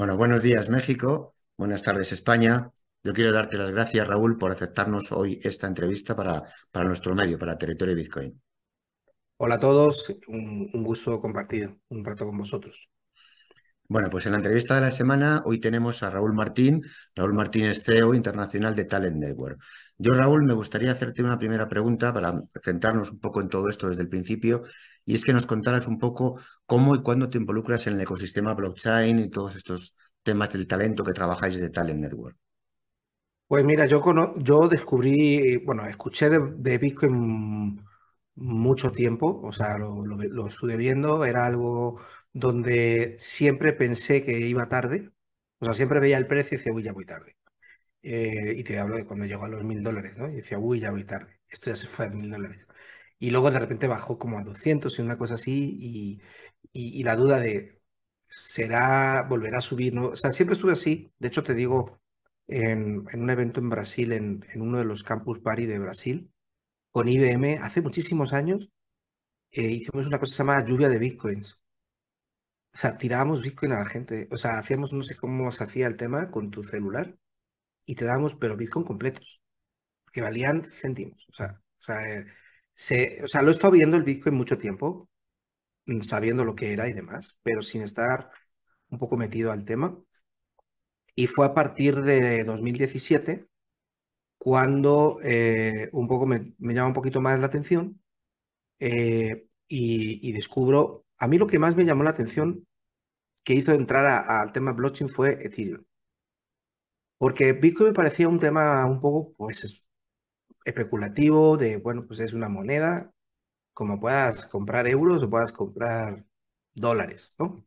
Bueno, buenos días México, buenas tardes España. Yo quiero darte las gracias, Raúl, por aceptarnos hoy esta entrevista para, para nuestro medio, para Territorio Bitcoin. Hola a todos, un, un gusto compartir un rato con vosotros. Bueno, pues en la entrevista de la semana hoy tenemos a Raúl Martín. Raúl Martín es CEO internacional de Talent Network. Yo, Raúl, me gustaría hacerte una primera pregunta para centrarnos un poco en todo esto desde el principio, y es que nos contaras un poco cómo y cuándo te involucras en el ecosistema blockchain y todos estos temas del talento que trabajáis de Talent Network. Pues mira, yo, yo descubrí, bueno, escuché de, Bitcoin mucho tiempo, o sea, lo, estuve viendo, era algo donde siempre pensé que iba tarde, o sea, siempre veía el precio y decía, uy, ya voy tarde. Eh, y te hablo de cuando llegó a los mil dólares, ¿no? Y decía, uy, ya voy tarde, esto ya se fue a mil dólares. Y luego de repente bajó como a 200 y una cosa así, y, y, la duda de, ¿será, volverá a subir? ¿no? O sea, siempre estuve así. De hecho, te digo, en, en un evento en Brasil, en, en, uno de los campus party de Brasil, con IBM, hace muchísimos años, eh, hicimos una cosa que se llama lluvia de bitcoins. O sea, tirábamos bitcoin a la gente. O sea, hacíamos, no sé cómo se hacía el tema con tu celular y te dábamos, pero bitcoin completos, que valían céntimos. O sea, o sea, eh, se, o sea, lo he estado viendo el bitcoin mucho tiempo, mm, sabiendo lo que era y demás, pero sin estar un poco metido al tema. Y fue a partir de 2017 cuando eh, un poco me, llama un poquito más la atención eh, y, descubro, a mí lo que más me llamó la atención que hizo entrar al tema blockchain fue Ethereum. Porque Bitcoin me parecía un tema un poco, pues, especulativo, de, bueno, pues es una moneda, como puedas comprar euros o puedas comprar dólares, ¿no? O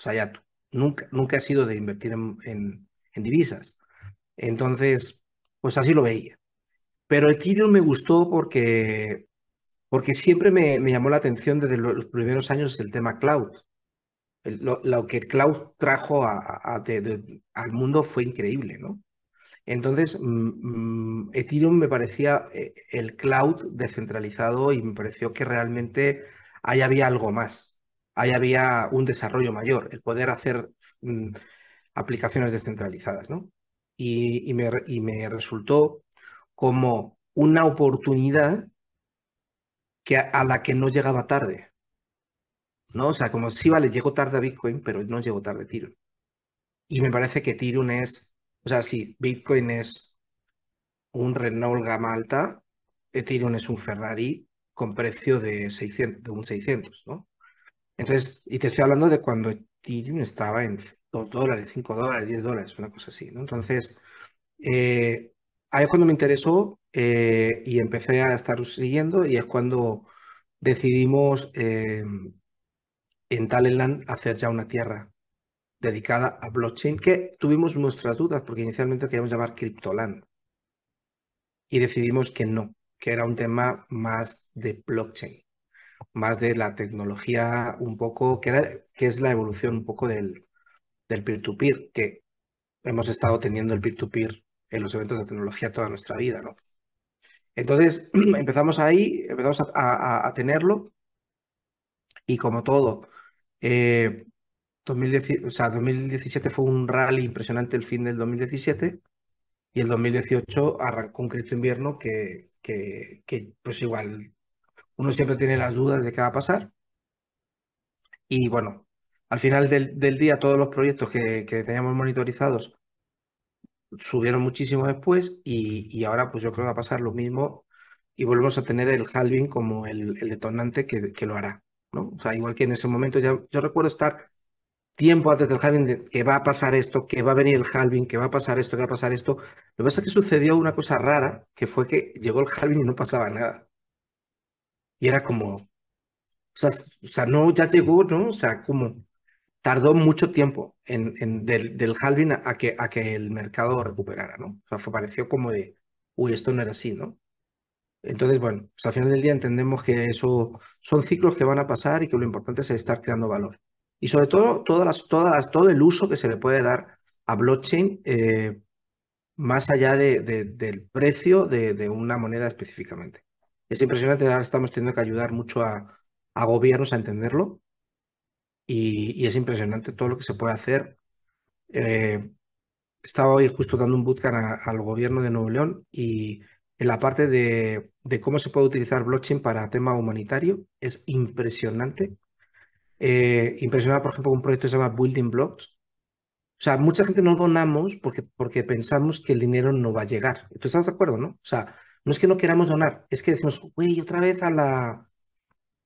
sea, ya tú, nunca, nunca ha sido de invertir en, en, divisas. Entonces, pues así lo veía. Pero Ethereum me gustó porque, porque siempre me, me llamó la atención desde los primeros años el tema cloud. lo, que cloud trajo al mundo fue increíble, ¿no? Entonces, mm, mm, Ethereum me parecía eh, el cloud descentralizado y me pareció que realmente ahí había algo más, ahí había un desarrollo mayor, el poder hacer mm, aplicaciones descentralizadas, ¿no? Y, me, y me resultó como una oportunidad que a, la que no llegaba tarde. ¿no? O sea, como si vale, llego tarde a Bitcoin, pero no llego tarde a Ethereum. Y me parece que Ethereum es o sea, si Bitcoin es un Renault gama alta, es un Ferrari con precio de, 600, de un 600, ¿no? Entonces, y te estoy hablando de cuando Ethereum estaba en 2 dólares, 5 dólares, 10 dólares, una cosa así, ¿no? Entonces, eh, ahí es cuando me interesó eh, y empecé a estar siguiendo y es cuando decidimos eh, en Talentland hacer ya una tierra dedicada a blockchain, que tuvimos nuestras dudas porque inicialmente queríamos llamar Cryptoland y decidimos que no, que era un tema más de blockchain, más de la tecnología un poco, que, que es la evolución un poco del, del peer-to-peer, que hemos estado teniendo el peer-to-peer en los eventos de tecnología toda nuestra vida, ¿no? Entonces empezamos ahí, empezamos a, tenerlo y como todo, eh, 2017 fue un rally impresionante el fin del 2017 y el 2018 arrancó un Cristo invierno que, que, pues igual uno siempre tiene las dudas de qué va a pasar. Y bueno, al final del, día todos los proyectos que, teníamos monitorizados subieron muchísimo después y, ahora pues yo creo que va a pasar lo mismo y volvemos a tener el halving como el, detonante que, que, lo hará. ¿no? O sea, igual que en ese momento ya, yo recuerdo estar tiempo antes del halving que va a pasar esto, que va a venir el halving, que va a pasar esto, que va a pasar esto. Lo que pasa es que sucedió una cosa rara, que fue que llegó el halving y no pasaba nada. Y era como, o sea, o sea no, ya llegó, ¿no? O sea, como tardó mucho tiempo en, en del, del, halving a que, a que el mercado recuperara, ¿no? O sea, fue, pareció como de, uy, esto no era así, ¿no? Entonces, bueno, pues al final del día entendemos que eso son ciclos que van a pasar y que lo importante es estar creando valor. Y sobre todo, todas las, todas todo el uso que se le puede dar a blockchain eh, más allá de, del precio de, de, una moneda específicamente. Es impresionante, ahora estamos teniendo que ayudar mucho a, a gobiernos a entenderlo y, es impresionante todo lo que se puede hacer. Eh, estaba hoy justo dando un bootcamp al gobierno de Nuevo León y en la parte de, de, cómo se puede utilizar blockchain para tema humanitario es impresionante. Eh, impresionante, por ejemplo, un proyecto que se llama Building Blocks. O sea, mucha gente no donamos porque, porque pensamos que el dinero no va a llegar. ¿Tú estás de acuerdo, no? O sea, no es que no queramos donar, es que decimos, güey, otra vez a la,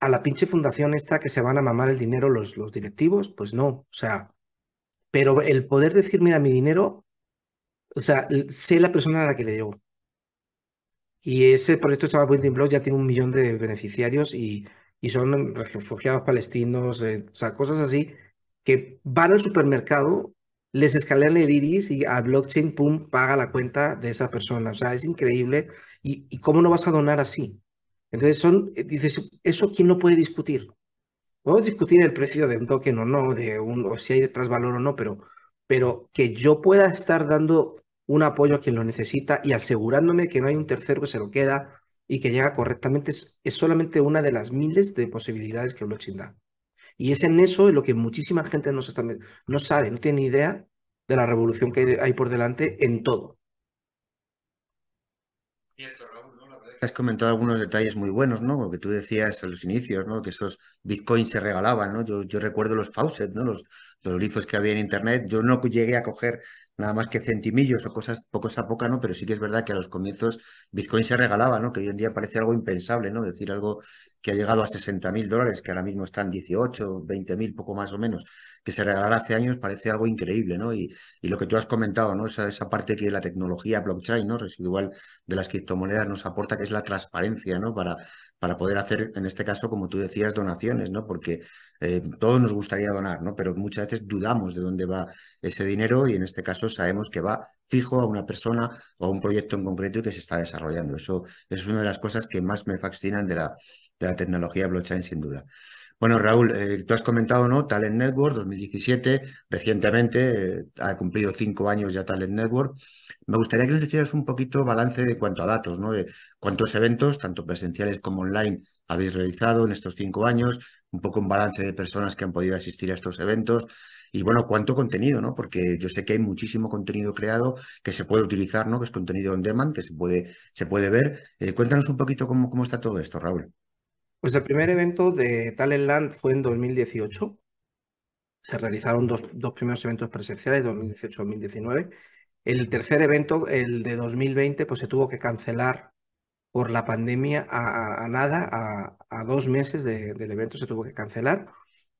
a la pinche fundación esta que se van a mamar el dinero los, los directivos. Pues no, o sea, pero el poder decir, mira, mi dinero, o sea, sé la persona a la que le llevo. Y ese proyecto se llama Building Blocks, ya tiene un millón de beneficiarios y, y son refugiados palestinos, eh, o sea, cosas así, que van al supermercado, les escalan el iris y a blockchain, pum, paga la cuenta de esa persona. O sea, es increíble. ¿Y, y cómo no vas a donar así? Entonces, son, eh, dices, ¿eso quién no puede discutir? Podemos discutir el precio de un token o no, de un, o si hay detrás valor o no, pero, pero que yo pueda estar dando un apoyo a quien lo necesita y asegurándome que no hay un tercero que se lo queda y que llega correctamente es, es solamente una de las miles de posibilidades que blockchain da. Y es en eso en lo que muchísima gente no, está, no sabe, no tiene idea de la revolución que hay por delante en todo. Has comentado algunos detalles muy buenos, ¿no? Lo que tú decías a los inicios, ¿no? Que esos bitcoins se regalaban, ¿no? Yo, recuerdo los faucets, ¿no? Los, los que había en internet. Yo no llegué a coger nada más que centimillos o cosas pocos a poca, ¿no? Pero sí que es verdad que a los comienzos Bitcoin se regalaba, ¿no? Que hoy en día parece algo impensable, ¿no? Decir algo que ha llegado a 60 mil dólares, que ahora mismo están 18, 20 mil, poco más o menos, que se regalara hace años, parece algo increíble, ¿no? Y, y lo que tú has comentado, ¿no? Esa, esa parte que la tecnología blockchain, ¿no? Residual de las criptomonedas nos aporta, que es la transparencia, ¿no? Para, para poder hacer, en este caso, como tú decías, donaciones, ¿no? Porque eh, todos nos gustaría donar, ¿no? Pero muchas veces dudamos de dónde va ese dinero y en este caso sabemos que va fijo a una persona o a un proyecto en concreto que se está desarrollando. Eso, eso es una de las cosas que más me fascinan de la, de la tecnología blockchain, sin duda. Bueno, Raúl, eh, tú has comentado, ¿no? Talent Network 2017, recientemente eh, ha cumplido cinco años ya Talent Network. Me gustaría que nos hicieras un poquito balance de cuanto a datos, ¿no? De cuántos eventos, tanto presenciales como online, habéis realizado en estos cinco años, un poco un balance de personas que han podido asistir a estos eventos y, bueno, cuánto contenido, ¿no? Porque yo sé que hay muchísimo contenido creado que se puede utilizar, ¿no? Que es contenido on demand, que se puede, se puede ver. Eh, cuéntanos un poquito cómo, cómo está todo esto, Raúl. Pues el primer evento de Talentland fue en 2018. Se realizaron dos, dos primeros eventos presenciales, 2018-2019. El tercer evento, el de 2020, pues se tuvo que cancelar por la pandemia a, nada, a, dos meses de, del evento se tuvo que cancelar.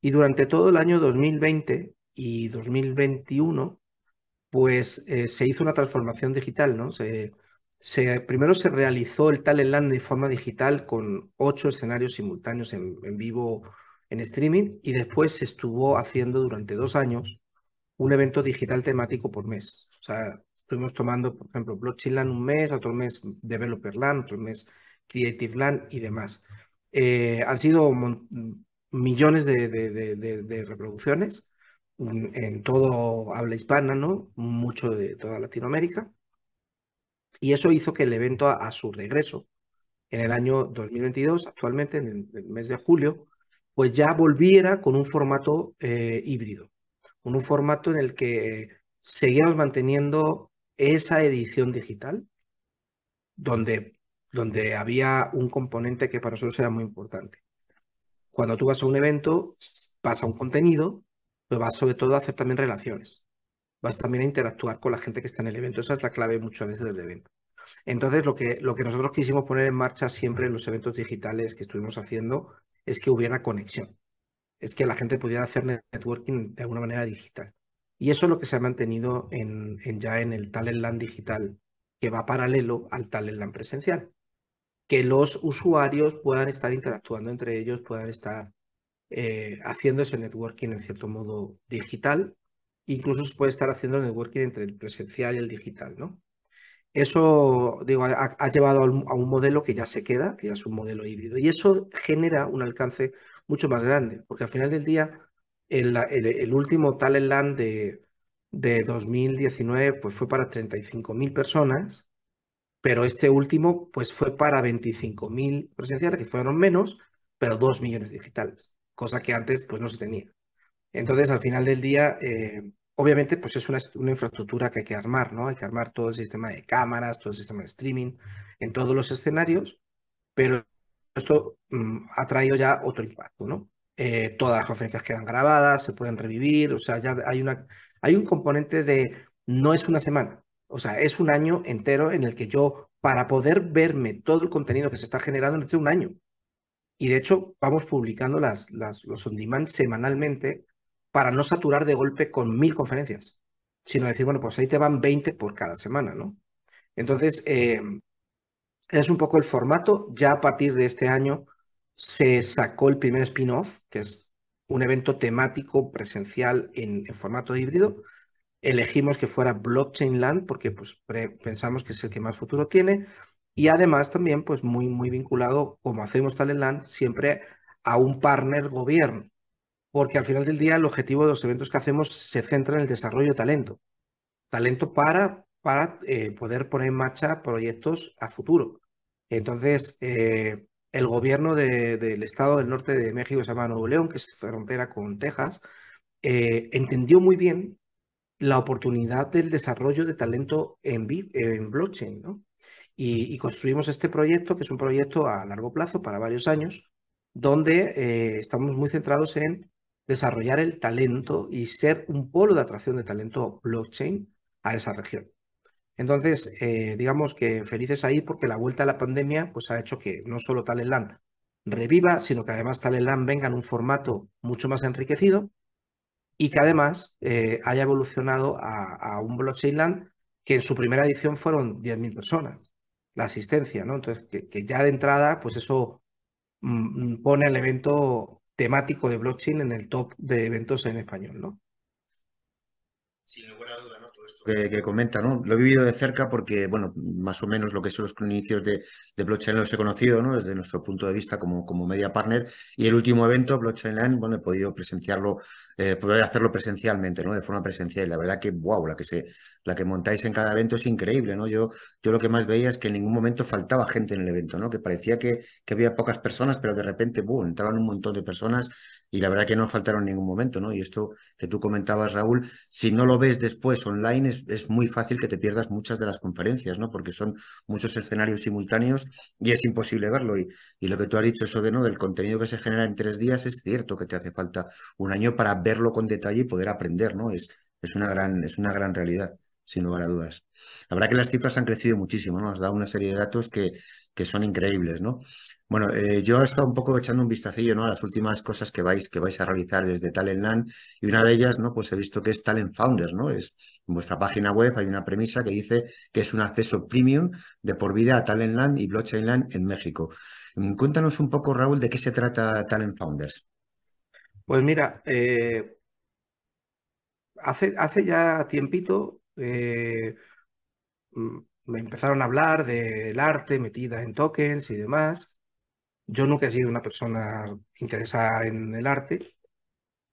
Y durante todo el año 2020 y 2021, pues eh, se hizo una transformación digital, ¿no? Se, primero se realizó el Talentland de forma digital con ocho escenarios simultáneos en, vivo en streaming y después se estuvo haciendo durante dos años un evento digital temático por mes. O sea, estuvimos tomando, por ejemplo, Blockchain Land un mes, otro mes Developer Land, otro mes Creative Land y demás. Eh, han sido millones de, de reproducciones en todo habla hispana, ¿no? Mucho de toda Latinoamérica. Y eso hizo que el evento a, su regreso en el año 2022, actualmente en el, el, mes de julio, pues ya volviera con un formato eh, híbrido, con un formato en el que seguíamos manteniendo esa edición digital, donde, donde había un componente que para nosotros era muy importante. Cuando tú vas a un evento, vas a un contenido, pero vas sobre todo a hacer también relaciones vas también a interactuar con la gente que está en el evento. Esa es la clave muchas veces del evento. Entonces, lo que, lo que nosotros quisimos poner en marcha siempre en los eventos digitales que estuvimos haciendo es que hubiera conexión. es que la gente pudiera hacer networking de alguna manera digital. Y eso es lo que se ha mantenido en, ya en el Talentland digital, que va paralelo al Talentland presencial. Que los usuarios puedan estar interactuando entre ellos, puedan estar eh, haciendo ese networking en cierto modo digital. Incluso se puede estar haciendo networking entre el presencial y el digital, ¿no? Eso, digo, ha, llevado a un, modelo que ya se queda, que ya es un modelo híbrido. Y eso genera un alcance mucho más grande, porque al final del día, el, último Talent Land de, de 2019 pues fue para 35.000 personas, pero este último pues fue para 25.000 presenciales, que fueron menos, pero 2 millones digitales, cosa que antes pues no se tenía. Entonces, al final del día, eh, obviamente, pues es una, infraestructura que hay que armar, ¿no? Hay que armar todo el sistema de cámaras, todo el sistema de streaming en todos los escenarios, pero esto mm, ha traído ya otro impacto, ¿no? Eh, todas las conferencias quedan grabadas, se pueden revivir, o sea, ya hay, una, hay un componente de no es una semana, o sea, es un año entero en el que yo, para poder verme todo el contenido que se está generando, necesito un año. Y de hecho, vamos publicando las, las, los on-demand semanalmente para no saturar de golpe con mil conferencias, sino decir, bueno, pues ahí te van 20 por cada semana, ¿no? Entonces, eh, es un poco el formato. Ya a partir de este año se sacó el primer spin-off, que es un evento temático presencial en, formato híbrido. Elegimos que fuera Blockchain Land porque pues, pensamos que es el que más futuro tiene. Y además también pues muy, muy vinculado, como hacemos Talent Land, siempre a un partner gobierno porque al final del día el objetivo de los eventos que hacemos se centra en el desarrollo de talento. Talento para, para eh, poder poner en marcha proyectos a futuro. Entonces, eh, el gobierno del estado del norte de México, se llama Nuevo León, que es frontera con Texas, eh, entendió muy bien la oportunidad del desarrollo de talento en, en blockchain, ¿no? y, construimos este proyecto, que es un proyecto a largo plazo para varios años, donde estamos muy centrados en desarrollar el talento y ser un polo de atracción de talento blockchain a esa región. Entonces, eh, digamos que felices ahí porque la vuelta a la pandemia pues, ha hecho que no solo Talentland reviva, sino que además Talentland venga en un formato mucho más enriquecido y que además eh, haya evolucionado a, un blockchain land que en su primera edición fueron 10.000 personas, la asistencia, ¿no? Entonces, que, ya de entrada, pues eso mm, mm, pone al evento temático de blockchain en el top de eventos en español, ¿no? Sin lugar a que, comenta, ¿no? Lo he vivido de cerca porque, bueno, más o menos lo que son los inicios de, blockchain los he conocido, ¿no? Desde nuestro punto de vista como, como media partner. Y el último evento, Blockchain Land, bueno, he podido presenciarlo, eh, poder hacerlo presencialmente, ¿no? De forma presencial. La verdad que, wow, la que se, la que montáis en cada evento es increíble, ¿no? Yo, yo lo que más veía es que en ningún momento faltaba gente en el evento, ¿no? Que parecía que, que había pocas personas, pero de repente, boom, entraban un montón de personas y la verdad que no faltaron en ningún momento, ¿no? Y esto que tú comentabas, Raúl, si no lo ves después online, es, es muy fácil que te pierdas muchas de las conferencias, ¿no? Porque son muchos escenarios simultáneos y es imposible verlo. Y, y lo que tú has dicho, eso de, ¿no? Del contenido que se genera en tres días, es cierto que te hace falta un año para verlo con detalle y poder aprender, ¿no? Es, es, una, gran, es una gran realidad sin lugar a dudas. La verdad que las cifras han crecido muchísimo, ¿no? Has dado una serie de datos que, que son increíbles, ¿no? Bueno, eh, yo he estado un poco echando un vistacillo, ¿no? A las últimas cosas que vais, que vais a realizar desde Talentland y una de ellas, ¿no? Pues he visto que es Talent Founders, ¿no? Es en vuestra página web hay una premisa que dice que es un acceso premium de por vida a Talentland y Blockchainland en México. Mm, cuéntanos un poco, Raúl, de qué se trata Talent Founders. Pues mira, eh, hace, hace ya tiempito eh, mm, me empezaron a hablar del arte metida en tokens y demás. Yo nunca he sido una persona interesada en el arte,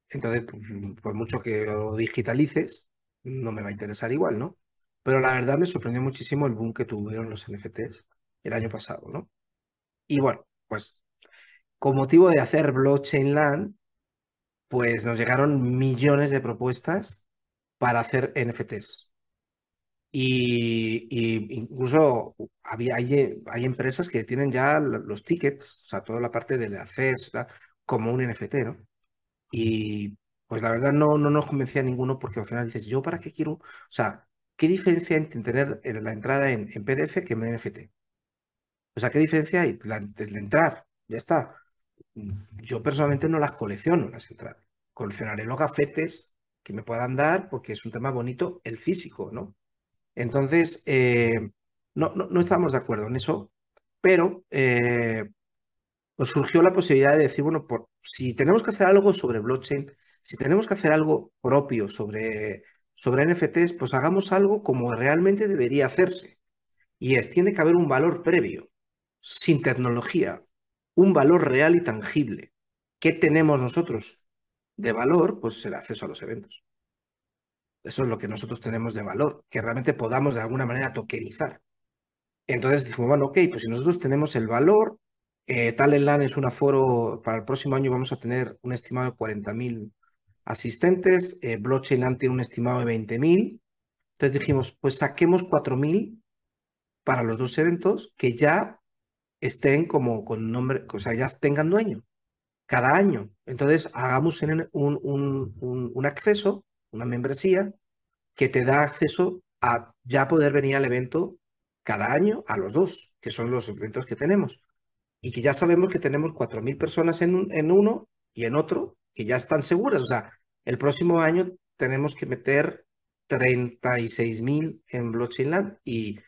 entonces, pues, por mucho que lo digitalices, no me va a interesar igual, ¿no? Pero la verdad me sorprendió muchísimo el boom que tuvieron los NFTs el año pasado, ¿no? Y bueno, pues con motivo de hacer Blockchain Land, pues nos llegaron millones de propuestas para hacer NFTs. Y, incluso había, hay, hay, empresas que tienen ya los tickets, o sea, toda la parte del acceso, como un NFT, ¿no? Y pues la verdad no, no nos convencía a ninguno porque al final dices, ¿yo para qué quiero? O sea, ¿qué diferencia entre tener la entrada en, PDF que en NFT? O sea, ¿qué diferencia hay? La, entrar, ya está. yo personalmente no las colecciono, las entradas. Coleccionaré los gafetes que me puedan dar porque es un tema bonito el físico, ¿no? Entonces, eh, no, no, estamos de acuerdo en eso, pero eh, nos surgió la posibilidad de decir, bueno, por, si tenemos que hacer algo sobre blockchain, si tenemos que hacer algo propio sobre, sobre NFTs, pues hagamos algo como realmente debería hacerse. Y es, tiene que haber un valor previo, sin tecnología, un valor real y tangible. ¿Qué tenemos nosotros de valor? Pues el acceso a los eventos. Eso es lo que nosotros tenemos de valor, que realmente podamos de alguna manera tokenizar. Entonces dijimos, bueno, ok, pues si nosotros tenemos el valor, eh, Talentland es un aforo, para el próximo año vamos a tener un estimado de 40.000 asistentes, eh, Blockchain tiene un estimado de 20.000. Entonces dijimos, pues saquemos 4.000 para los dos eventos que ya estén como con nombre, o sea, ya tengan dueño cada año. Entonces, hagamos un, un, un, acceso, una membresía, que te da acceso a ya poder venir al evento cada año a los dos, que son los eventos que tenemos. Y que ya sabemos que tenemos 4.000 personas en, en uno y en otro que ya están seguras. O sea, el próximo año tenemos que meter 36.000 en Blockchain y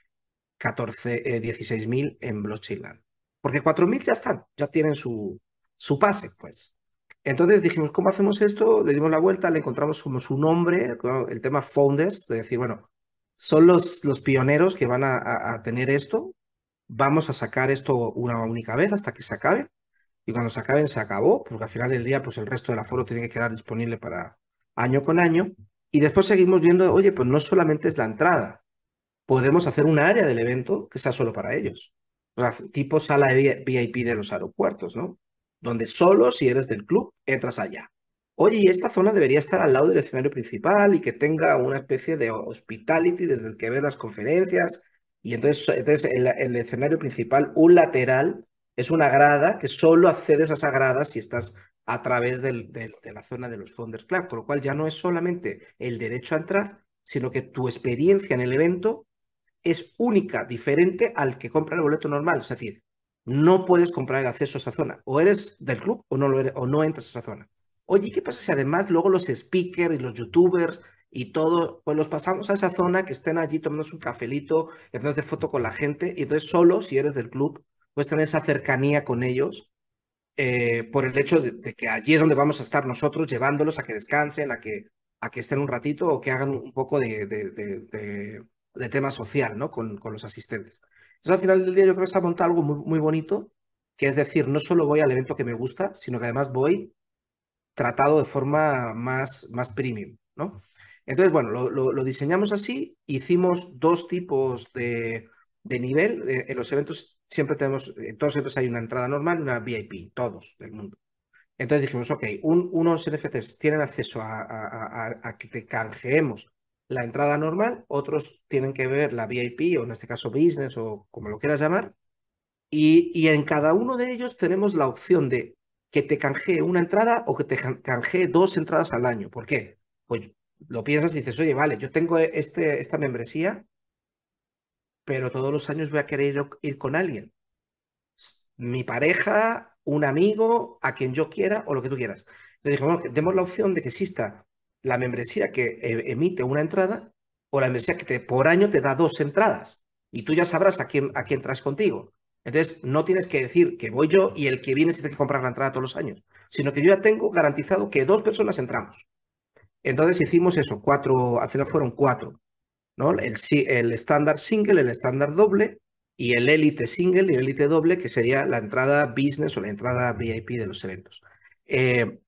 14, eh, 16.000 en Blockchain. Porque 4.000 ya están, ya tienen su, su pase, pues. Entonces dijimos, ¿cómo hacemos esto? Le dimos la vuelta, le encontramos como su nombre, el tema founders, de decir, bueno, son los, los pioneros que van a, tener esto, vamos a sacar esto una única vez hasta que se acabe, y cuando se acaben se acabó, porque al final del día pues el resto del aforo tiene que quedar disponible para año con año, y después seguimos viendo, oye, pues no solamente es la entrada, podemos hacer un área del evento que sea solo para ellos, o sea, tipo sala VIP de los aeropuertos, ¿no? Donde solo si eres del club entras allá. Oye, y esta zona debería estar al lado del escenario principal y que tenga una especie de hospitality desde el que ve las conferencias. Y entonces, entonces el, el escenario principal, un lateral, es una grada que solo accedes a esa grada si estás a través de la zona de los Founders Club, con lo cual ya no es solamente el derecho a entrar, sino que tu experiencia en el evento es única, diferente al que compra el boleto normal. Es decir, no puedes comprar el acceso a esa zona. O eres del club o no, lo eres, o no entras a esa zona. Oye, ¿qué pasa si además luego los speakers y los youtubers y todo, pues los pasamos a esa zona que estén allí tomándose un cafelito, haciendo foto con la gente, y entonces solo si eres del club puedes tener esa cercanía con ellos eh, por el hecho de, que allí es donde vamos a estar nosotros, llevándolos a que descansen, a que, a que estén un ratito o que hagan un poco de, de tema social ¿no? Con, con, los asistentes. Entonces, al final del día yo creo que se ha montado algo muy, muy bonito, que es decir, no solo voy al evento que me gusta, sino que además voy tratado de forma más, más premium, ¿no? Entonces, bueno, lo, lo, diseñamos así, hicimos dos tipos de, de nivel. Eh, en los eventos siempre tenemos, en todos los eventos hay una entrada normal y una VIP, todos del mundo. Entonces dijimos, ok, un, unos NFTs tienen acceso a, a, a, que te canjeemos la entrada normal, otros tienen que ver la VIP o en este caso business o como lo quieras llamar. Y, y en cada uno de ellos tenemos la opción de que te canjee una entrada o que te canjee dos entradas al año. ¿Por qué? Pues lo piensas y dices, oye, vale, yo tengo este, esta membresía pero todos los años voy a querer ir, con alguien. Mi pareja, un amigo, a quien yo quiera o lo que tú quieras. Le dije, bueno, demos la opción de que exista la membresía que e, emite una entrada o la membresía que te, por año te da dos entradas y tú ya sabrás a quién, a quién traes contigo. Entonces, no tienes que decir que voy yo y el que viene se tiene que comprar la entrada todos los años, sino que yo ya tengo garantizado que dos personas entramos. Entonces hicimos eso, cuatro, al final fueron cuatro. ¿no? El, el estándar single, el estándar doble y el élite single y el élite doble, que sería la entrada business o la entrada VIP de los eventos. Eh,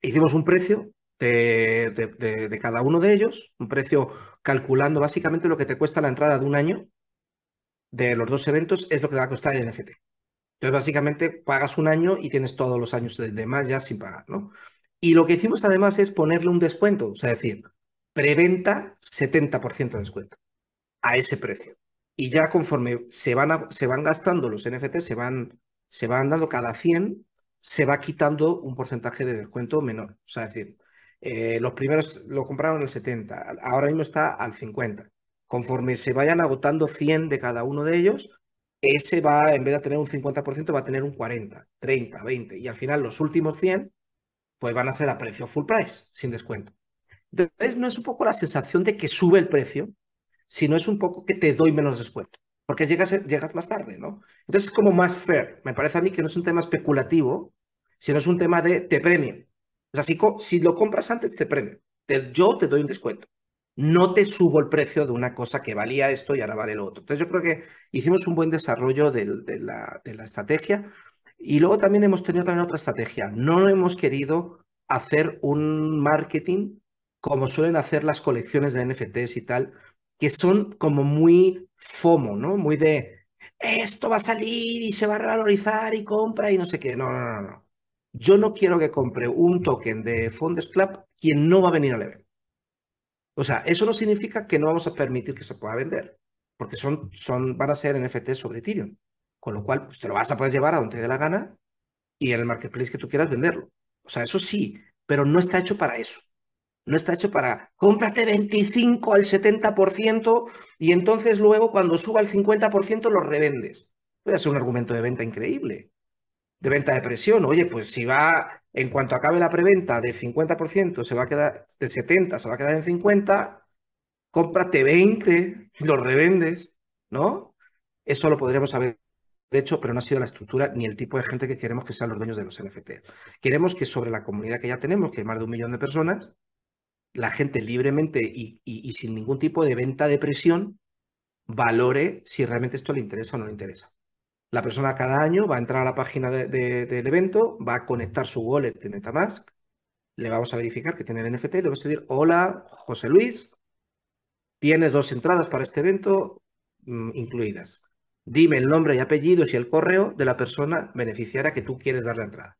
hicimos un precio de, de, cada uno de ellos, un precio calculando básicamente lo que te cuesta la entrada de un año de los dos eventos, es lo que te va a costar el NFT. Entonces, básicamente, pagas un año y tienes todos los años de demás ya sin pagar, ¿no? Y lo que hicimos además es ponerle un descuento, o sea, decir, preventa 70% de descuento a ese precio. Y ya conforme se van, se van gastando los NFT, se van, se van dando cada 100, se va quitando un porcentaje de descuento menor. O sea, decir, eh, los primeros lo compraron al 70, ahora mismo está al 50. Conforme se vayan agotando 100 de cada uno de ellos, ese va, en vez de tener un 50%, va a tener un 40, 30, 20. Y al final los últimos 100, pues van a ser a precio full price, sin descuento. Entonces, no es un poco la sensación de que sube el precio, sino es un poco que te doy menos descuento, porque llegas, llegas más tarde, ¿no? Entonces es como más fair. Me parece a mí que no es un tema especulativo, sino es un tema de te premio. O sea, si, lo compras antes, te premio. yo te doy un descuento no te subo el precio de una cosa que valía esto y ahora vale lo otro. Entonces yo creo que hicimos un buen desarrollo de, la, de la estrategia y luego también hemos tenido también otra estrategia. No hemos querido hacer un marketing como suelen hacer las colecciones de NFTs y tal, que son como muy FOMO, ¿no? Muy de esto va a salir y se va a revalorizar y compra y no sé qué. No, no, no, no. Yo no quiero que compre un token de Fondes Club quien no va a venir al evento. O sea, eso no significa que no vamos a permitir que se pueda vender, porque son, son, van a ser NFTs sobre Ethereum. Con lo cual, pues te lo vas a poder llevar a donde te dé la gana y en el marketplace que tú quieras venderlo. O sea, eso sí, pero no está hecho para eso. No está hecho para cómprate 25 al 70% y entonces luego cuando suba al 50% lo revendes. Puede ser un argumento de venta increíble, de venta de presión. Oye, pues si va en cuanto acabe la preventa de 50%, se va a quedar de 70, se va a quedar en 50, cómprate 20, lo revendes, ¿no? Eso lo podríamos haber hecho, pero no ha sido la estructura ni el tipo de gente que queremos que sean los dueños de los NFT. Queremos que sobre la comunidad que ya tenemos, que hay más de un millón de personas, la gente libremente y sin ningún tipo de venta de presión valore si realmente esto le interesa o no le interesa. La persona cada año va a entrar a la página del evento, va a conectar su wallet de Metamask, le vamos a verificar que tiene el NFT, le vamos a decir, hola, José Luis, tienes dos entradas para este evento mm, incluidas. Dime el nombre y apellidos y el correo de la persona beneficiaria que tú quieres dar la entrada.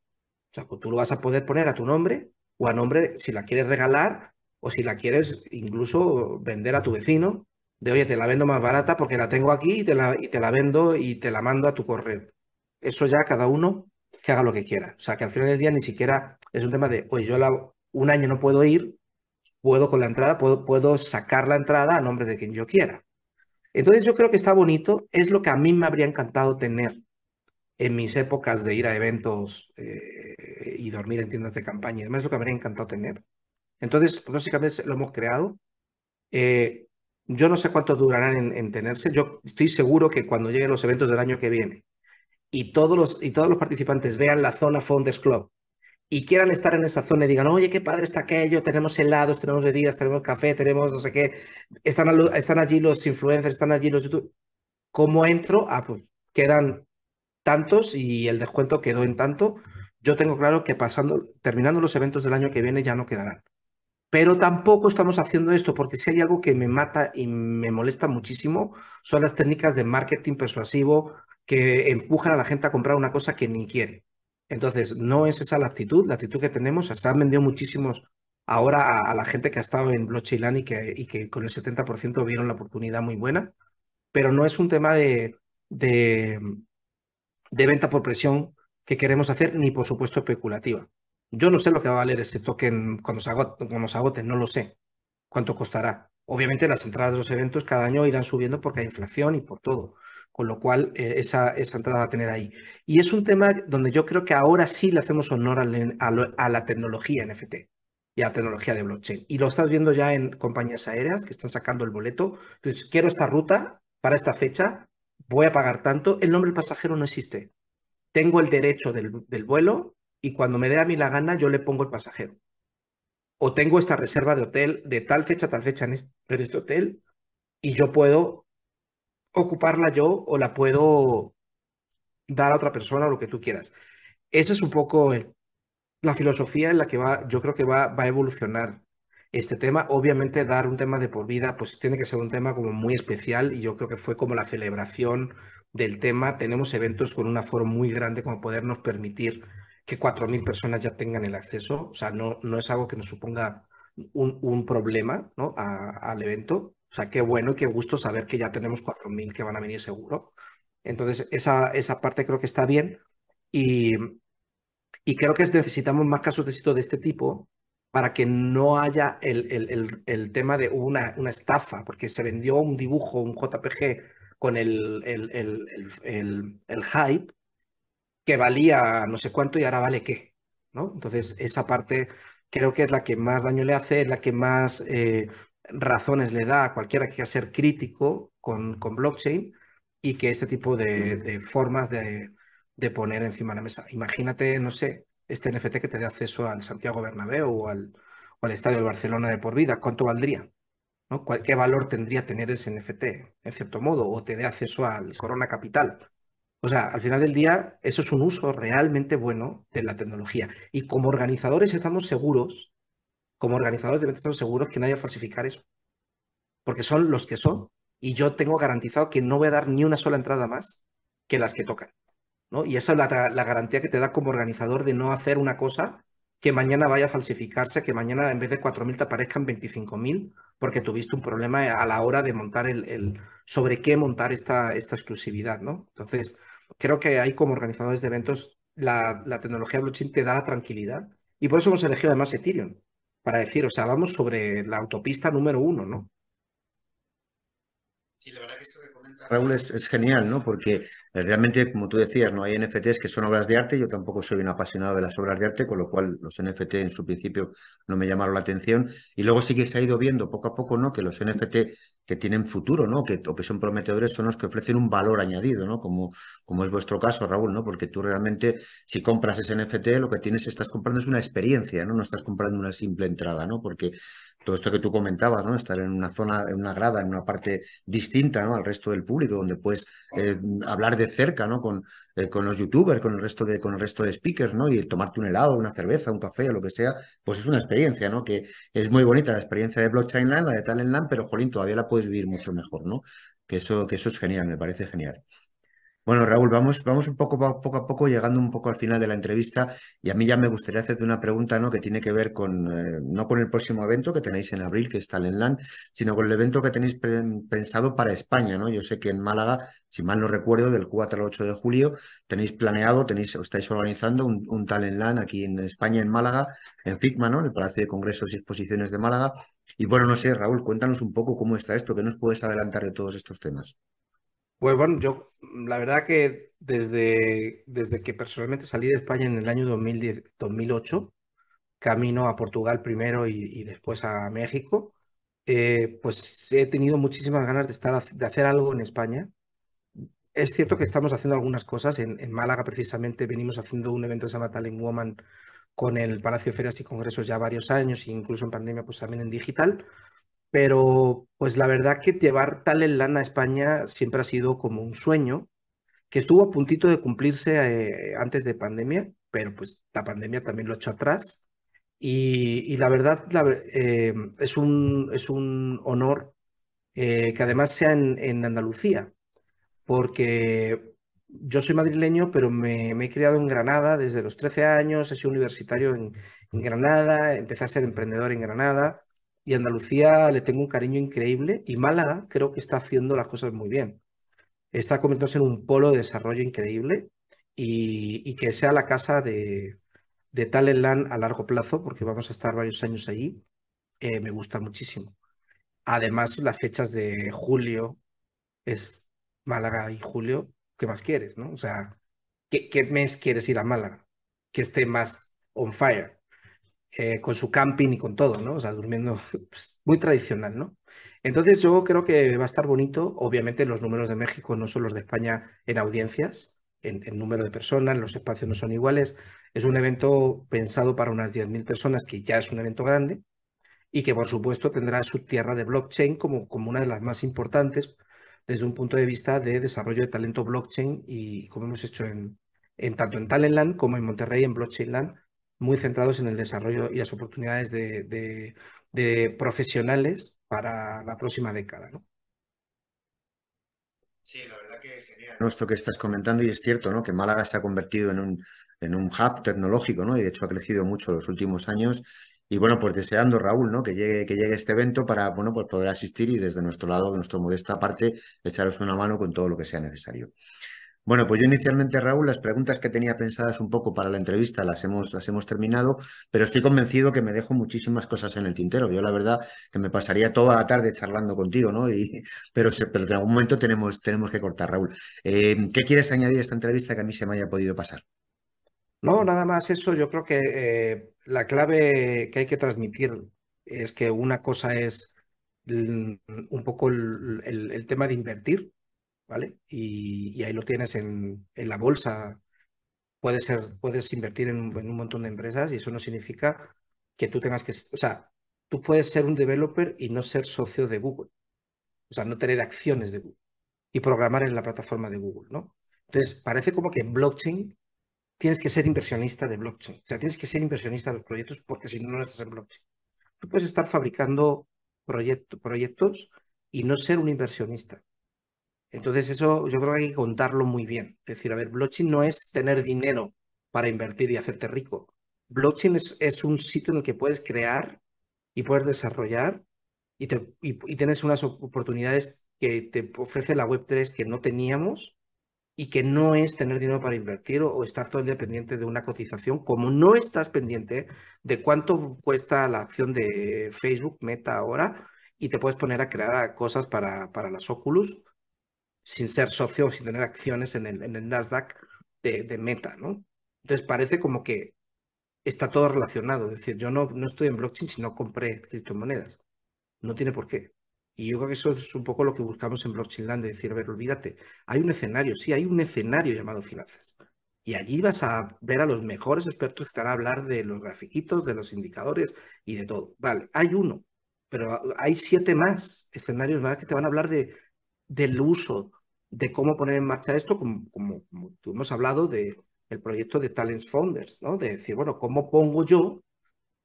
O sea, tú lo vas a poder poner a tu nombre o a nombre si la quieres regalar o si la quieres incluso vender a tu vecino de oye, te la vendo más barata porque la tengo aquí y te la, y te la vendo y te la mando a tu correo. Eso ya cada uno que haga lo que quiera. O sea, que al final del día ni siquiera es un tema de, oye, yo la, un año no puedo ir, puedo con la entrada, puedo, puedo sacar la entrada a nombre de quien yo quiera. Entonces yo creo que está bonito, es lo que a mí me habría encantado tener en mis épocas de ir a eventos eh, y dormir en tiendas de campaña, es lo que me habría encantado tener. Entonces, básicamente lo hemos creado. Eh, yo no sé cuánto durarán en, tenerse. Yo estoy seguro que cuando lleguen los eventos del año que viene y todos los, y todos los participantes vean la zona Founders Club y quieran estar en esa zona y digan, oye, qué padre está aquello, tenemos helados, tenemos bebidas, tenemos café, tenemos no sé qué, están, están allí los influencers, están allí los YouTube. ¿Cómo entro? Ah, pues quedan tantos y el descuento quedó en tanto. Yo tengo claro que pasando, terminando los eventos del año que viene ya no quedarán. Pero tampoco estamos haciendo esto porque si hay algo que me mata y me molesta muchísimo son las técnicas de marketing persuasivo que empujan a la gente a comprar una cosa que ni quiere. Entonces, no es esa la actitud, la actitud que tenemos. Se han vendido muchísimos ahora a, la gente que ha estado en Blockchain y que, y que con el 70% vieron la oportunidad muy buena, pero no es un tema de, venta por presión que queremos hacer, ni por supuesto especulativa. Yo no sé lo que va a valer ese token cuando se, agote, no lo sé. ¿Cuánto costará? Obviamente las entradas de los eventos cada año irán subiendo porque hay inflación y por todo. Con lo cual, eh, esa, entrada va a tener ahí. Y es un tema donde yo creo que ahora sí le hacemos honor a, la tecnología NFT y a la tecnología de blockchain. Y lo estás viendo ya en compañías aéreas que están sacando el boleto. Entonces, quiero esta ruta para esta fecha, voy a pagar tanto. El nombre del pasajero no existe. Tengo el derecho del vuelo, y cuando me dé a mí la gana yo le pongo el pasajero. O tengo esta reserva de hotel de tal fecha a tal fecha en este hotel y yo puedo ocuparla yo o la puedo dar a otra persona o lo que tú quieras. Esa es un poco la filosofía en la que va, yo creo que va, va a evolucionar este tema. Obviamente dar un tema de por vida, pues tiene que ser un tema como muy especial y yo creo que fue como la celebración del tema. Tenemos eventos con un aforo muy grande como podernos permitir que 4.000 personas ya tengan el acceso. O sea, no, no es algo que nos suponga un, un problema ¿no? al evento. O sea, qué bueno y qué gusto saber que ya tenemos 4.000 que van a venir seguro. Entonces, esa, esa parte creo que está bien. Y, y creo que necesitamos más casos de éxito de este tipo para que no haya el, el, el, el tema de una, una estafa, porque se vendió un dibujo, un JPG con el, el, hype que valía no sé cuánto y ahora vale qué, ¿no? Entonces, esa parte creo que es la que más daño le hace, es la que más eh, razones le da a cualquiera que quiera ser crítico con, con blockchain y que este tipo de, formas de, de, poner encima de la mesa. Imagínate, no sé, este NFT que te dé acceso al Santiago Bernabéu o al, o al Estadio del Barcelona de por vida, ¿cuánto valdría? ¿no? ¿Qué valor tendría tener ese NFT, en cierto modo? O te dé acceso al Corona Capital. O sea, al final del día, eso es un uso realmente bueno de la tecnología. Y como organizadores estamos seguros, como organizadores de estamos seguros que no haya falsificar eso. Porque son los que son. Y yo tengo garantizado que no voy a dar ni una sola entrada más que las que tocan. ¿no? Y esa es la, garantía que te da como organizador de no hacer una cosa que mañana vaya a falsificarse, que mañana en vez de 4.000 te aparezcan 25.000 porque tuviste un problema a la hora de montar el, sobre qué montar esta, esta exclusividad, ¿no? Entonces, creo que ahí como organizadores de eventos, la, la tecnología blockchain te da tranquilidad y por eso hemos elegido además Ethereum, para decir, o sea, vamos sobre la autopista número uno, ¿no? Sí, la verdad que Raúl, es, genial, ¿no? Porque eh, realmente, como tú decías, no hay NFTs que son obras de arte. Yo tampoco soy un apasionado de las obras de arte, con lo cual los NFT en su principio no me llamaron la atención. Y luego sí que se ha ido viendo poco a poco, ¿no? Que los NFT que tienen futuro, ¿no? Que, o que son prometedores son los que ofrecen un valor añadido, ¿no? Como, como es vuestro caso, Raúl, ¿no? Porque tú realmente, si compras ese NFT, lo que tienes, estás comprando es una experiencia, ¿no? No estás comprando una simple entrada, ¿no? Porque todo esto que tú comentabas, ¿no? Estar en una zona, en una grada, en una parte distinta, ¿no? Al resto del público, donde puedes eh, hablar de cerca, ¿no? Con, eh, con los youtubers, con el resto de, con el resto de speakers, ¿no? Y tomarte un helado, una cerveza, un café o lo que sea, pues es una experiencia, ¿no? Que es muy bonita la experiencia de Blockchain Land, la de Talent Land, pero jolín, todavía la puedes vivir mucho mejor, ¿no? Que eso, que eso es genial, me parece genial. Bueno, Raúl, vamos, vamos un poco, poco a poco llegando un poco al final de la entrevista y a mí ya me gustaría hacerte una pregunta ¿no? que tiene que ver con, eh, no con el próximo evento que tenéis en abril, que está en LAN, sino con el evento que tenéis pensado para España. ¿no? Yo sé que en Málaga, si mal no recuerdo, del 4 al 8 de julio, tenéis planeado, tenéis, estáis organizando un, un Talent LAN aquí en España, en Málaga, en FICMA, ¿no? en el Palacio de Congresos y Exposiciones de Málaga. Y bueno, no sé, Raúl, cuéntanos un poco cómo está esto, qué nos puedes adelantar de todos estos temas. Pues bueno, yo la verdad que desde, desde que personalmente salí de España en el año 2010, 2008, camino a Portugal primero y, después a México, eh, pues he tenido muchísimas ganas de, estar, de hacer algo en España. Es cierto que estamos haciendo algunas cosas. En, en Málaga, precisamente, venimos haciendo un evento se llama Talent Woman con el Palacio de Ferias y Congresos ya varios años, e incluso en pandemia, pues también en digital. Pero pues la verdad que llevar tal en lana a España siempre ha sido como un sueño que estuvo a puntito de cumplirse eh, antes de pandemia, pero pues la pandemia también lo echó atrás. Y, la verdad eh, es, un, es un honor eh, que además sea en, Andalucía, porque yo soy madrileño, pero me, he criado en Granada desde los 13 años, he sido universitario en Granada, empecé a ser emprendedor en Granada y Andalucía le tengo un cariño increíble y Málaga creo que está haciendo las cosas muy bien. Está convirtiéndose en un polo de desarrollo increíble y, que sea la casa de, de Talentland a largo plazo, porque vamos a estar varios años allí, eh, me gusta muchísimo. Además, las fechas de julio es Málaga y julio, ¿qué más quieres, no? O sea, ¿qué, qué mes quieres ir a Málaga? Que esté más on fire. Eh, con su camping y con todo, ¿no? O sea, durmiendo pues, muy tradicional, ¿no? Entonces yo creo que va a estar bonito. Obviamente los números de México no son los de España en audiencias, en, número de personas, los espacios no son iguales. Es un evento pensado para unas 10.000 personas, que ya es un evento grande, y que por supuesto tendrá su tierra de blockchain como, como una de las más importantes desde un punto de vista de desarrollo de talento blockchain y como hemos hecho en, en tanto en Talentland como en Monterrey en Blockchainland muy centrados en el desarrollo y las oportunidades de, profesionales para la próxima década. ¿no? Sí, la verdad que genial. Esto que estás comentando, y es cierto, ¿no? Que Málaga se ha convertido en un, en un hub tecnológico, ¿no? Y de hecho ha crecido mucho los últimos años. Y bueno, pues deseando, Raúl, ¿no? Que llegue, que llegue este evento para, bueno, pues poder asistir y desde nuestro lado, de nuestra modesta parte, echaros una mano con todo lo que sea necesario. Bueno, pues yo inicialmente, Raúl, las preguntas que tenía pensadas un poco para la entrevista las hemos, las hemos terminado, pero estoy convencido que me dejo muchísimas cosas en el tintero. Yo la verdad que me pasaría toda la tarde charlando contigo, ¿no? Y, pero, pero en algún momento tenemos, tenemos que cortar, Raúl. Eh, ¿Qué quieres añadir a esta entrevista que a mí se me haya podido pasar? No, nada más eso. Yo creo que eh, la clave que hay que transmitir es que una cosa es un poco el tema de invertir, ¿vale? Y, ahí lo tienes en, la bolsa. Puedes, ser, puedes invertir en, un montón de empresas y eso no significa que tú tengas que, o sea, tú puedes ser un developer y no ser socio de Google. O sea, no tener acciones de Google y programar en la plataforma de Google, ¿no? Entonces, parece como que en blockchain tienes que ser inversionista de blockchain. O sea, tienes que ser inversionista de los proyectos porque si no, no estás en blockchain. Tú puedes estar fabricando proyectos y no ser un inversionista. Entonces eso yo creo que hay que contarlo muy bien. Es decir, a ver, blockchain no es tener dinero para invertir y hacerte rico. Blockchain es, es un sitio en el que puedes crear y puedes desarrollar y, te, y, tienes unas oportunidades que te ofrece la Web3 que no teníamos y que no es tener dinero para invertir o, estar todo el de una cotización, como no estás pendiente de cuánto cuesta la acción de Facebook, Meta ahora, y te puedes poner a crear cosas para, para las Oculus sin ser socio, sin tener acciones en el, en el Nasdaq de, Meta, ¿no? Entonces parece como que está todo relacionado. Es decir, yo no, no estoy en blockchain si no compré criptomonedas. No tiene por qué. Y yo creo que eso es un poco lo que buscamos en Blockchain Land, de decir, a ver, olvídate, hay un escenario, sí, hay un escenario llamado finanzas. Y allí vas a ver a los mejores expertos que están a hablar de los grafiquitos, de los indicadores y de todo. Vale, hay uno, pero hay siete más escenarios más que te van a hablar de, del uso, de cómo poner en marcha esto, como, como, hemos hablado del el proyecto de Talents Founders, ¿no? De decir, bueno, ¿cómo pongo yo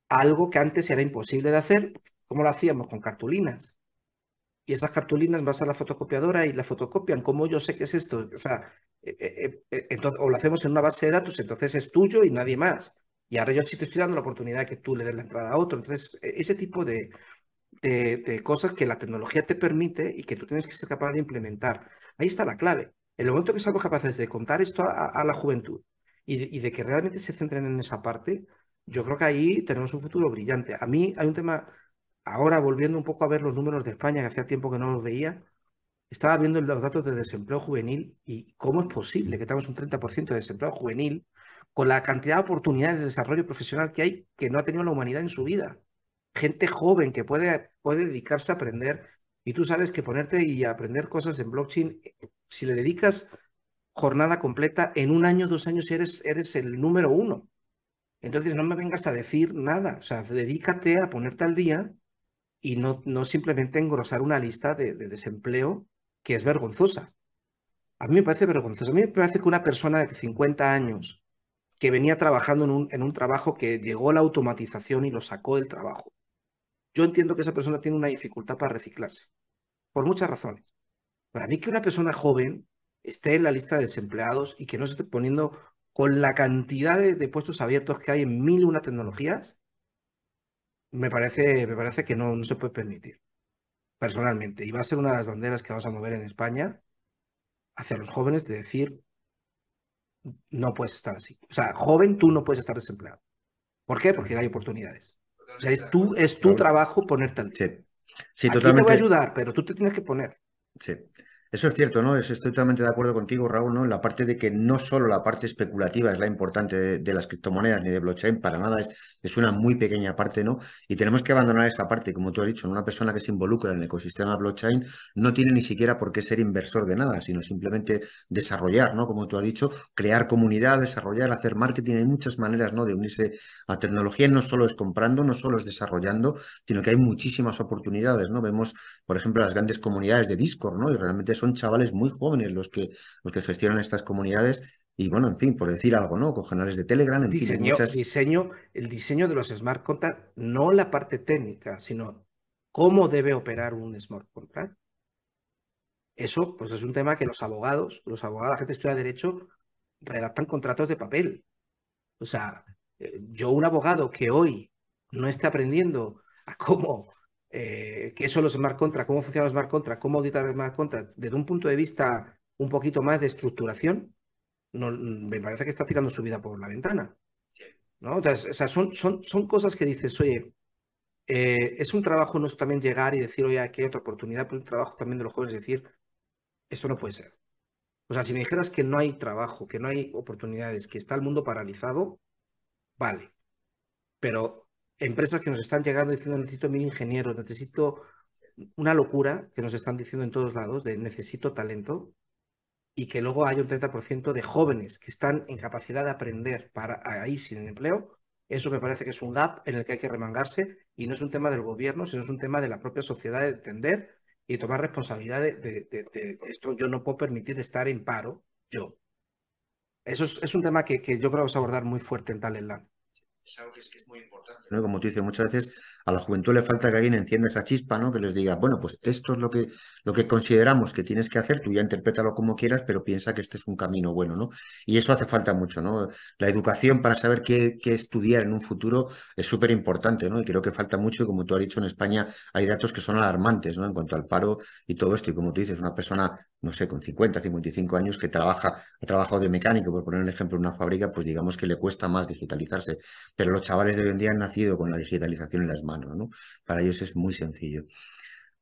algo que antes era imposible de hacer? ¿Cómo lo hacíamos? Con cartulinas. Y esas cartulinas vas a la fotocopiadora y la fotocopian. ¿Cómo yo sé qué es esto? O eh, eh, eh, o lo hacemos en una base de datos, entonces es tuyo y nadie más. Y ahora yo sí te estoy dando la oportunidad de que tú le des la entrada a otro. Entonces, e, ese tipo de, de, cosas que la tecnología te permite y que tú tienes que ser capaz de implementar. Ahí está la clave. En el momento que somos capaces de contar esto a, la juventud y de, que realmente se centren en esa parte, yo creo que ahí tenemos un futuro brillante. A mí hay un tema, ahora volviendo un poco a ver los números de España, que hacía tiempo que no los veía, estaba viendo los datos de desempleo juvenil y cómo es posible que tengamos un 30% de desempleo juvenil con la cantidad de oportunidades de desarrollo profesional que hay que no ha tenido la humanidad en su vida gente joven que puede, puede dedicarse a aprender. Y tú sabes que ponerte y aprender cosas en blockchain, si le dedicas jornada completa, en un año, dos años eres, eres el número uno. Entonces no me vengas a decir nada, o sea, dedícate a ponerte al día y no, no simplemente engrosar una lista de, desempleo que es vergonzosa. A mí me parece vergonzoso. A mí me parece que una persona de 50 años que venía trabajando en un, en un trabajo que llegó la automatización y lo sacó del trabajo, yo entiendo que esa persona tiene una dificultad para reciclarse, por muchas razones. Para mí que una persona joven esté en la lista de desempleados y que no se esté poniendo con la cantidad de, puestos abiertos que hay en mil y una tecnologías, me parece, me parece que no, no se puede permitir, personalmente. Y va a ser una de las banderas que vamos a mover en España hacia los jóvenes de decir, no puedes estar así. O sea, joven, tú no puedes estar desempleado. ¿Por qué? Porque hay oportunidades. O sea, es tu, es tu trabajo ponerte al día. Sí, sí Aquí te voy a ayudar, pero tú te tienes que poner. Sí. Eso es cierto, ¿no? Estoy totalmente de acuerdo contigo, Raúl, ¿no? La parte de que no solo la parte especulativa es la importante de, las criptomonedas ni de blockchain, para nada, es, es, una muy pequeña parte, ¿no? Y tenemos que abandonar esa parte, como tú has dicho, una persona que se involucra en el ecosistema blockchain no tiene ni siquiera por qué ser inversor de nada, sino simplemente desarrollar, ¿no? Como tú has dicho, crear comunidad, desarrollar, hacer marketing, hay muchas maneras, ¿no? De unirse a tecnología, no solo es comprando, no solo es desarrollando, sino que hay muchísimas oportunidades, ¿no? Vemos, por ejemplo, las grandes comunidades de Discord, ¿no? Y realmente son chavales muy jóvenes los que, los que gestionan estas comunidades y bueno, en fin, por decir algo, ¿no? Con canales de Telegram, en diseño, diseño, el diseño de los smart contracts, no la parte técnica, sino cómo debe operar un smart contract. Eso, pues es un tema que los abogados, los abogados, la gente que estudia derecho, redactan contratos de papel. O sea, eh, yo un abogado que hoy no esté aprendiendo a cómo eh, qué son los smart contracts, cómo funcionan los smart contracts, cómo auditar los smart contracts, desde un punto de vista un poquito más de estructuración, me parece que está tirando su vida por la ventana. ¿no? O sea, son, son, son cosas que dices, oye, eh, es un trabajo no también llegar y decir, oye, aquí hay otra oportunidad, pero un trabajo también de los jóvenes decir, esto no puede ser. O sea, si me dijeras que no hay trabajo, que no hay oportunidades, que está el mundo paralizado, vale. Pero empresas que nos están llegando diciendo necesito mil ingenieros, necesito una locura que nos están diciendo en todos lados de necesito talento y que luego hay un 30% de jóvenes que están en capacidad de aprender para ahí sin empleo, eso me parece que es un gap en el que hay que remangarse y no es un tema del gobierno, sino es un tema de la propia sociedad de entender y tomar responsabilidad de, esto. Yo no puedo permitir estar en paro, yo. Eso es, un tema que, yo creo que vamos a abordar muy fuerte en Talentland es algo que es, que es muy importante. ¿no? Como tú dices, muchas veces a la juventud le falta que alguien encienda esa chispa, ¿no? Que les diga, bueno, pues esto es lo que, lo que consideramos que tienes que hacer, tú ya interprétalo como quieras, pero piensa que este es un camino bueno, ¿no? Y eso hace falta mucho, ¿no? La educación para saber qué, qué estudiar en un futuro es súper importante, ¿no? Y creo que falta mucho, y como tú has dicho, en España hay datos que son alarmantes, ¿no? En cuanto al paro y todo esto, y como tú dices, una persona no sé, con 50, 55 años que trabaja, ha trabajado de mecánico, por poner un ejemplo, en una fábrica, pues digamos que le cuesta más digitalizarse. Pero los chavales de hoy en día han nacido con la digitalización en las manos, ¿no? Para ellos es muy sencillo.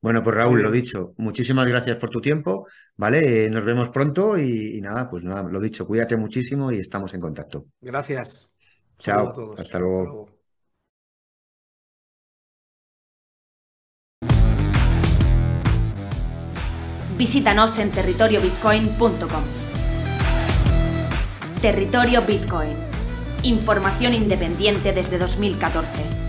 Bueno, pues Raúl, lo dicho, muchísimas gracias por tu tiempo, ¿vale? nos vemos pronto y, nada, pues nada, lo dicho, cuídate muchísimo y estamos en contacto. Gracias. Chao, hasta luego. Visítanos en territoriobitcoin.com. Territorio Bitcoin. Información independiente desde 2014.